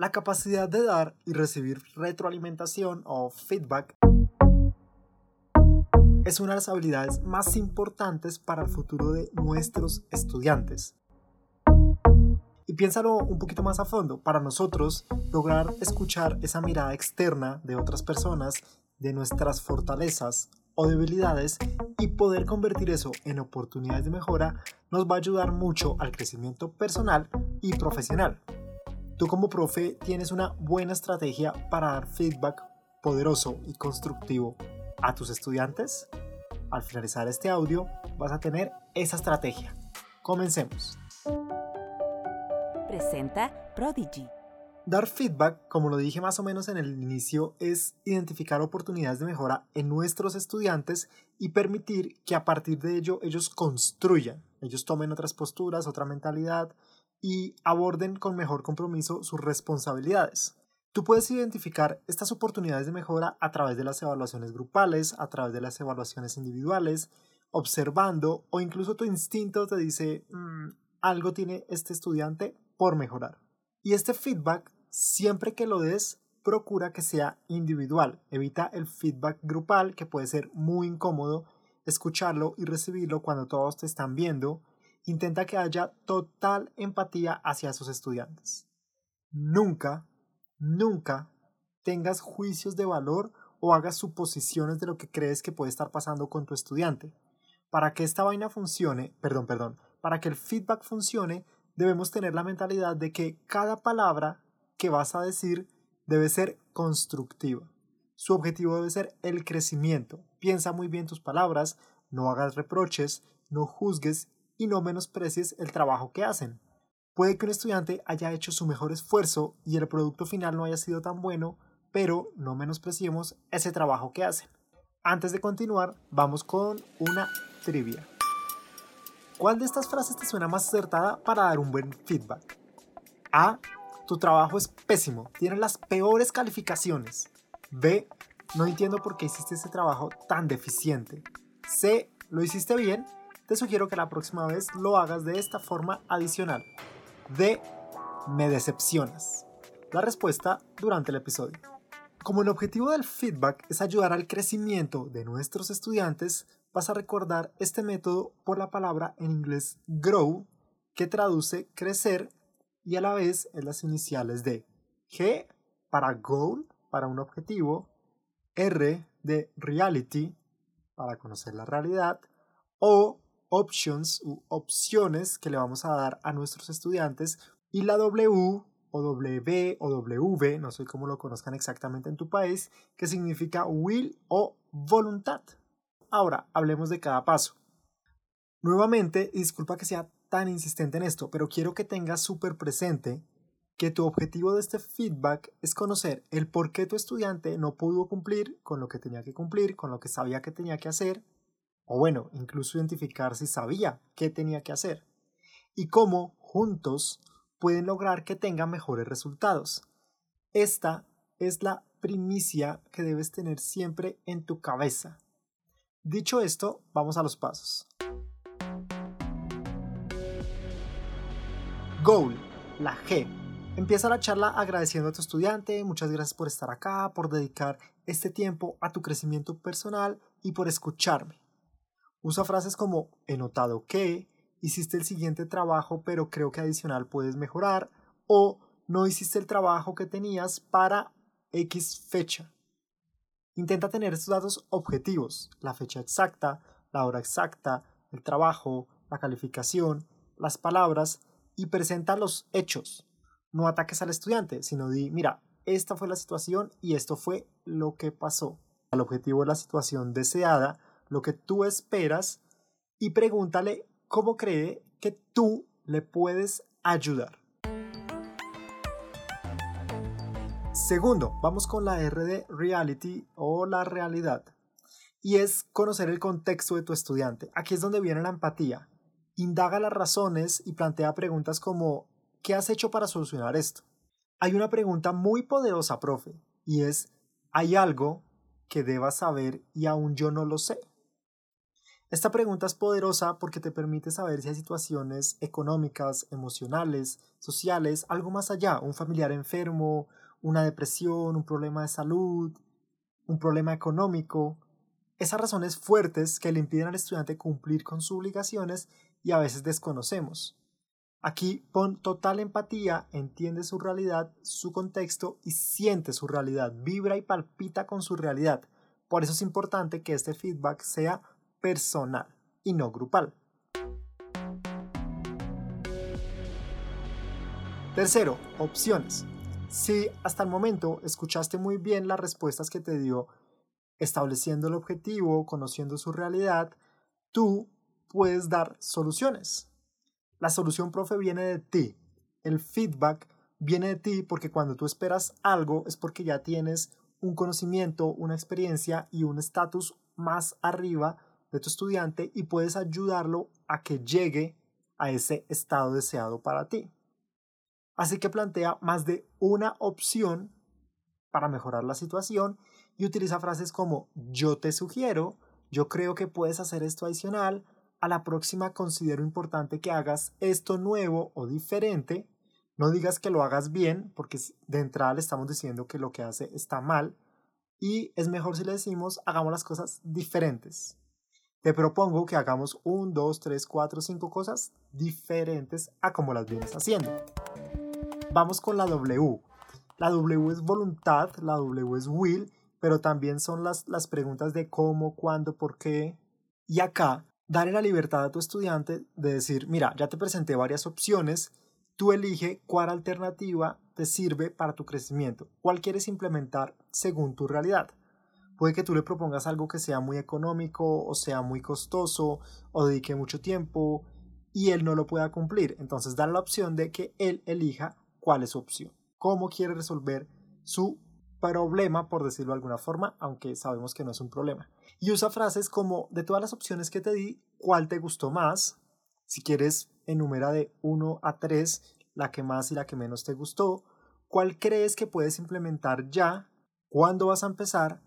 La capacidad de dar y recibir retroalimentación o feedback es una de las habilidades más importantes para el futuro de nuestros estudiantes. Y piénsalo un poquito más a fondo. Para nosotros, lograr escuchar esa mirada externa de otras personas, de nuestras fortalezas o debilidades y poder convertir eso en oportunidades de mejora nos va a ayudar mucho al crecimiento personal y profesional. Tú como profe tienes una buena estrategia para dar feedback poderoso y constructivo a tus estudiantes. Al finalizar este audio vas a tener esa estrategia. Comencemos. Presenta Prodigy. Dar feedback, como lo dije más o menos en el inicio, es identificar oportunidades de mejora en nuestros estudiantes y permitir que a partir de ello ellos construyan, ellos tomen otras posturas, otra mentalidad y aborden con mejor compromiso sus responsabilidades. Tú puedes identificar estas oportunidades de mejora a través de las evaluaciones grupales, a través de las evaluaciones individuales, observando o incluso tu instinto te dice mm, algo tiene este estudiante por mejorar. Y este feedback, siempre que lo des, procura que sea individual. Evita el feedback grupal que puede ser muy incómodo escucharlo y recibirlo cuando todos te están viendo intenta que haya total empatía hacia sus estudiantes. Nunca, nunca tengas juicios de valor o hagas suposiciones de lo que crees que puede estar pasando con tu estudiante. Para que esta vaina funcione, perdón, perdón, para que el feedback funcione, debemos tener la mentalidad de que cada palabra que vas a decir debe ser constructiva. Su objetivo debe ser el crecimiento. Piensa muy bien tus palabras, no hagas reproches, no juzgues y no menosprecies el trabajo que hacen. Puede que un estudiante haya hecho su mejor esfuerzo y el producto final no haya sido tan bueno, pero no menospreciemos ese trabajo que hacen. Antes de continuar, vamos con una trivia. ¿Cuál de estas frases te suena más acertada para dar un buen feedback? A. Tu trabajo es pésimo, tienes las peores calificaciones. B. No entiendo por qué hiciste ese trabajo tan deficiente. C. Lo hiciste bien, te sugiero que la próxima vez lo hagas de esta forma adicional. De me decepcionas. La respuesta durante el episodio. Como el objetivo del feedback es ayudar al crecimiento de nuestros estudiantes, vas a recordar este método por la palabra en inglés grow, que traduce crecer y a la vez es las iniciales de G para goal, para un objetivo, R de reality, para conocer la realidad, o options u opciones que le vamos a dar a nuestros estudiantes y la W o W o W, no sé cómo lo conozcan exactamente en tu país, que significa will o voluntad. Ahora, hablemos de cada paso. Nuevamente, disculpa que sea tan insistente en esto, pero quiero que tengas súper presente que tu objetivo de este feedback es conocer el por qué tu estudiante no pudo cumplir con lo que tenía que cumplir, con lo que sabía que tenía que hacer, o bueno, incluso identificar si sabía qué tenía que hacer y cómo juntos pueden lograr que tenga mejores resultados. Esta es la primicia que debes tener siempre en tu cabeza. Dicho esto, vamos a los pasos. Goal, la G. Empieza la charla agradeciendo a tu estudiante, muchas gracias por estar acá, por dedicar este tiempo a tu crecimiento personal y por escucharme. Usa frases como he notado que, hiciste el siguiente trabajo pero creo que adicional puedes mejorar o no hiciste el trabajo que tenías para X fecha. Intenta tener estos datos objetivos, la fecha exacta, la hora exacta, el trabajo, la calificación, las palabras y presenta los hechos. No ataques al estudiante, sino di, mira, esta fue la situación y esto fue lo que pasó. El objetivo de la situación deseada lo que tú esperas y pregúntale cómo cree que tú le puedes ayudar. Segundo, vamos con la R de reality o la realidad. Y es conocer el contexto de tu estudiante. Aquí es donde viene la empatía. Indaga las razones y plantea preguntas como ¿qué has hecho para solucionar esto? Hay una pregunta muy poderosa, profe, y es ¿hay algo que debas saber y aún yo no lo sé? Esta pregunta es poderosa porque te permite saber si hay situaciones económicas, emocionales, sociales, algo más allá, un familiar enfermo, una depresión, un problema de salud, un problema económico, esas razones fuertes que le impiden al estudiante cumplir con sus obligaciones y a veces desconocemos. Aquí pon total empatía, entiende su realidad, su contexto y siente su realidad, vibra y palpita con su realidad. Por eso es importante que este feedback sea personal y no grupal. Tercero, opciones. Si hasta el momento escuchaste muy bien las respuestas que te dio estableciendo el objetivo, conociendo su realidad, tú puedes dar soluciones. La solución, profe, viene de ti. El feedback viene de ti porque cuando tú esperas algo es porque ya tienes un conocimiento, una experiencia y un estatus más arriba de tu estudiante y puedes ayudarlo a que llegue a ese estado deseado para ti. Así que plantea más de una opción para mejorar la situación y utiliza frases como yo te sugiero, yo creo que puedes hacer esto adicional, a la próxima considero importante que hagas esto nuevo o diferente, no digas que lo hagas bien, porque de entrada le estamos diciendo que lo que hace está mal, y es mejor si le decimos hagamos las cosas diferentes. Te propongo que hagamos un, dos, tres, cuatro, cinco cosas diferentes a como las vienes haciendo. Vamos con la W. La W es voluntad, la W es will, pero también son las, las preguntas de cómo, cuándo, por qué. Y acá, darle la libertad a tu estudiante de decir, mira, ya te presenté varias opciones, tú elige cuál alternativa te sirve para tu crecimiento, cuál quieres implementar según tu realidad. Puede que tú le propongas algo que sea muy económico o sea muy costoso o dedique mucho tiempo y él no lo pueda cumplir. Entonces da la opción de que él elija cuál es su opción, cómo quiere resolver su problema, por decirlo de alguna forma, aunque sabemos que no es un problema. Y usa frases como, de todas las opciones que te di, ¿cuál te gustó más? Si quieres, enumera de 1 a 3 la que más y la que menos te gustó. ¿Cuál crees que puedes implementar ya? ¿Cuándo vas a empezar?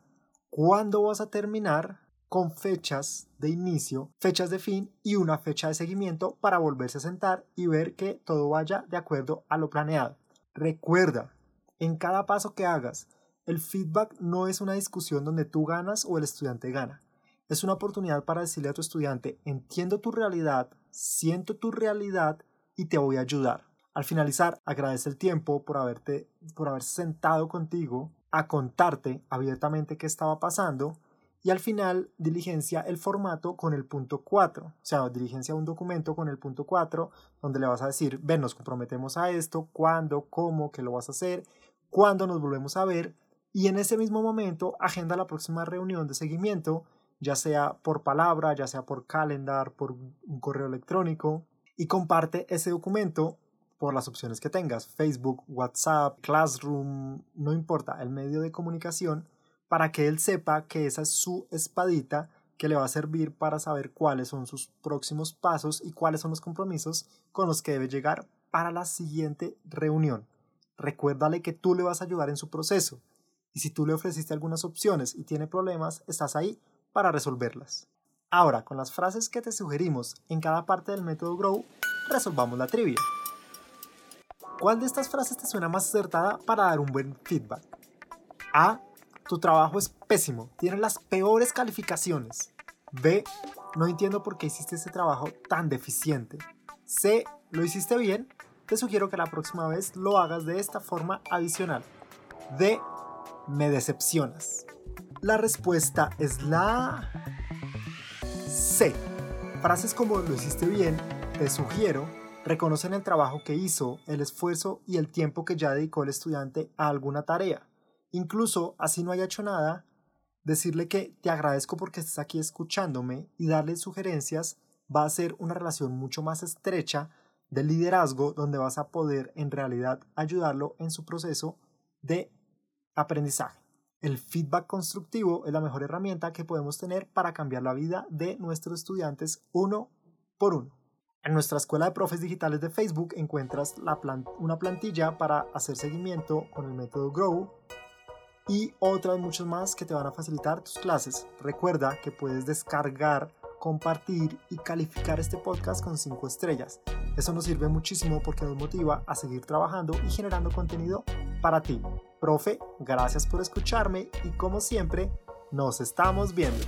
Cuándo vas a terminar con fechas de inicio, fechas de fin y una fecha de seguimiento para volverse a sentar y ver que todo vaya de acuerdo a lo planeado. Recuerda, en cada paso que hagas, el feedback no es una discusión donde tú ganas o el estudiante gana. Es una oportunidad para decirle a tu estudiante, entiendo tu realidad, siento tu realidad y te voy a ayudar. Al finalizar, agradece el tiempo por haberte por haberse sentado contigo a contarte abiertamente qué estaba pasando y al final diligencia el formato con el punto 4, o sea, diligencia un documento con el punto 4 donde le vas a decir, ven, nos comprometemos a esto, cuándo, cómo, qué lo vas a hacer, cuándo nos volvemos a ver y en ese mismo momento agenda la próxima reunión de seguimiento, ya sea por palabra, ya sea por calendar, por un correo electrónico y comparte ese documento por las opciones que tengas, Facebook, WhatsApp, Classroom, no importa, el medio de comunicación, para que él sepa que esa es su espadita que le va a servir para saber cuáles son sus próximos pasos y cuáles son los compromisos con los que debe llegar para la siguiente reunión. Recuérdale que tú le vas a ayudar en su proceso y si tú le ofreciste algunas opciones y tiene problemas, estás ahí para resolverlas. Ahora, con las frases que te sugerimos en cada parte del método Grow, resolvamos la trivia. ¿Cuál de estas frases te suena más acertada para dar un buen feedback? A. Tu trabajo es pésimo, tienes las peores calificaciones. B. No entiendo por qué hiciste ese trabajo tan deficiente. C. Lo hiciste bien, te sugiero que la próxima vez lo hagas de esta forma adicional. D. Me decepcionas. La respuesta es la C. Frases como lo hiciste bien, te sugiero, reconocen el trabajo que hizo, el esfuerzo y el tiempo que ya dedicó el estudiante a alguna tarea. Incluso, así no haya hecho nada, decirle que te agradezco porque estás aquí escuchándome y darle sugerencias va a ser una relación mucho más estrecha de liderazgo donde vas a poder en realidad ayudarlo en su proceso de aprendizaje. El feedback constructivo es la mejor herramienta que podemos tener para cambiar la vida de nuestros estudiantes uno por uno. En nuestra escuela de profes digitales de Facebook encuentras una plantilla para hacer seguimiento con el método Grow y otras muchas más que te van a facilitar tus clases. Recuerda que puedes descargar, compartir y calificar este podcast con 5 estrellas. Eso nos sirve muchísimo porque nos motiva a seguir trabajando y generando contenido para ti. Profe, gracias por escucharme y como siempre, nos estamos viendo.